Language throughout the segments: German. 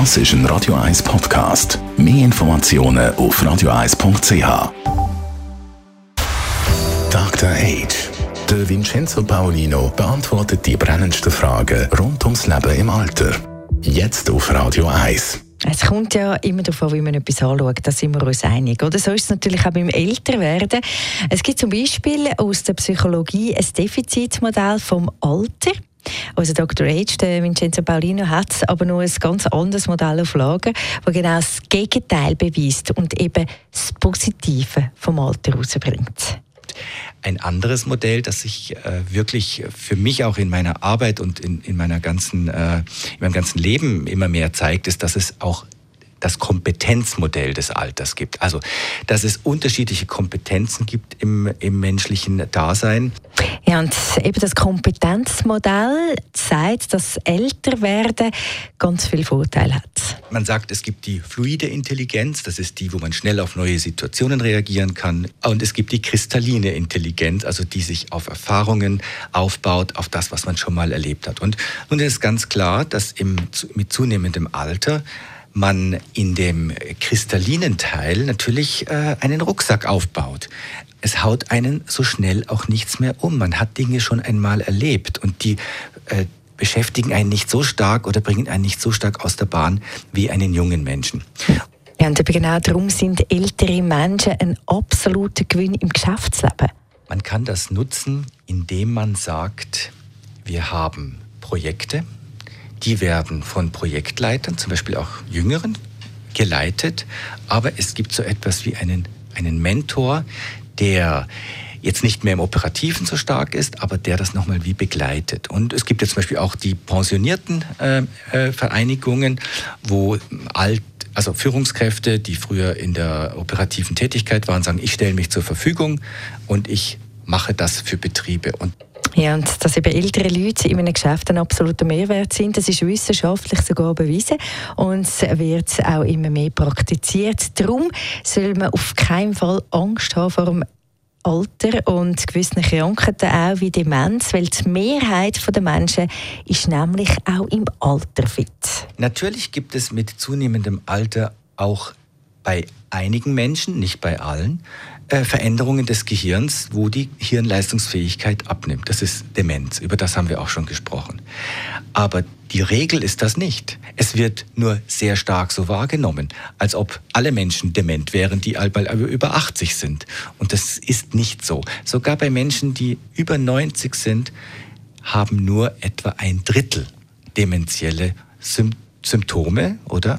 Das ist ein Radio 1 Podcast. Mehr Informationen auf radio1.ch. Dr. Age. Der Vincenzo Paolino beantwortet die brennendsten Fragen rund ums Leben im Alter. Jetzt auf Radio 1. Es kommt ja immer darauf an, wie man etwas anschaut. Da sind wir uns einig. Oder so ist es natürlich auch beim Älterwerden. Es gibt zum Beispiel aus der Psychologie ein Defizitmodell vom Alter. Also Dr. H., der Vincenzo Paulino, hat aber noch ein ganz anderes Modell auf Lager, das genau das Gegenteil beweist und eben das Positive vom Alter herausbringt ein anderes Modell, das sich äh, wirklich für mich auch in meiner Arbeit und in, in meiner ganzen, äh, in meinem ganzen Leben immer mehr zeigt, ist, dass es auch das Kompetenzmodell des Alters gibt. Also, dass es unterschiedliche Kompetenzen gibt im, im menschlichen Dasein. Ja, und eben das Kompetenzmodell zeigt, dass Älterwerden ganz viele Vorteile hat. Man sagt, es gibt die fluide Intelligenz, das ist die, wo man schnell auf neue Situationen reagieren kann. Und es gibt die kristalline Intelligenz, also die sich auf Erfahrungen aufbaut, auf das, was man schon mal erlebt hat. Und nun ist ganz klar, dass im, mit zunehmendem Alter man in dem kristallinen Teil natürlich äh, einen Rucksack aufbaut. Es haut einen so schnell auch nichts mehr um. Man hat Dinge schon einmal erlebt und die äh, beschäftigen einen nicht so stark oder bringen einen nicht so stark aus der Bahn wie einen jungen Menschen. Ja, und genau darum sind ältere Menschen ein absoluter Gewinn im Geschäftsleben. Man kann das nutzen, indem man sagt, wir haben Projekte, die werden von Projektleitern, zum Beispiel auch Jüngeren, geleitet. Aber es gibt so etwas wie einen, einen Mentor, der jetzt nicht mehr im Operativen so stark ist, aber der das nochmal wie begleitet. Und es gibt jetzt zum Beispiel auch die pensionierten äh, äh, Vereinigungen, wo alt also Führungskräfte, die früher in der operativen Tätigkeit waren, sagen, ich stelle mich zur Verfügung und ich mache das für Betriebe. Und ja, und dass eben ältere Leute in einem Geschäft ein absoluter Mehrwert sind, das ist wissenschaftlich sogar bewiesen und wird auch immer mehr praktiziert. Darum soll man auf keinen Fall Angst haben vor dem Alter und gewissen Krankheiten auch wie Demenz, weil die Mehrheit der Menschen ist nämlich auch im Alter fit. Natürlich gibt es mit zunehmendem Alter auch bei einigen Menschen, nicht bei allen, äh, Veränderungen des Gehirns, wo die Hirnleistungsfähigkeit abnimmt. Das ist Demenz, über das haben wir auch schon gesprochen. Aber die Regel ist das nicht. Es wird nur sehr stark so wahrgenommen, als ob alle Menschen dement wären, die über 80 sind. Und das ist nicht so. Sogar bei Menschen, die über 90 sind, haben nur etwa ein Drittel dementielle Symptome, oder?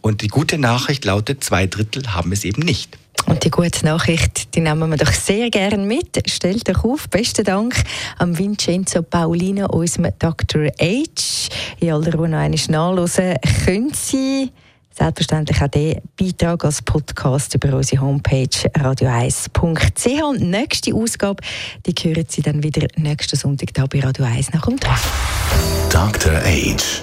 Und die gute Nachricht lautet, zwei Drittel haben es eben nicht. Und die gute Nachricht, die nehmen wir doch sehr gerne mit. Stellt euch auf. Besten Dank an Vincenzo Paulino, unserem Dr. H. In aller Ruhe noch einmal nachhören können Sie selbstverständlich auch den Beitrag als Podcast über unsere Homepage radio1.ch. Und die nächste Ausgabe, die hören Sie dann wieder nächsten Sonntag hier bei Radio 1 nach dem Tag. Dr. Age.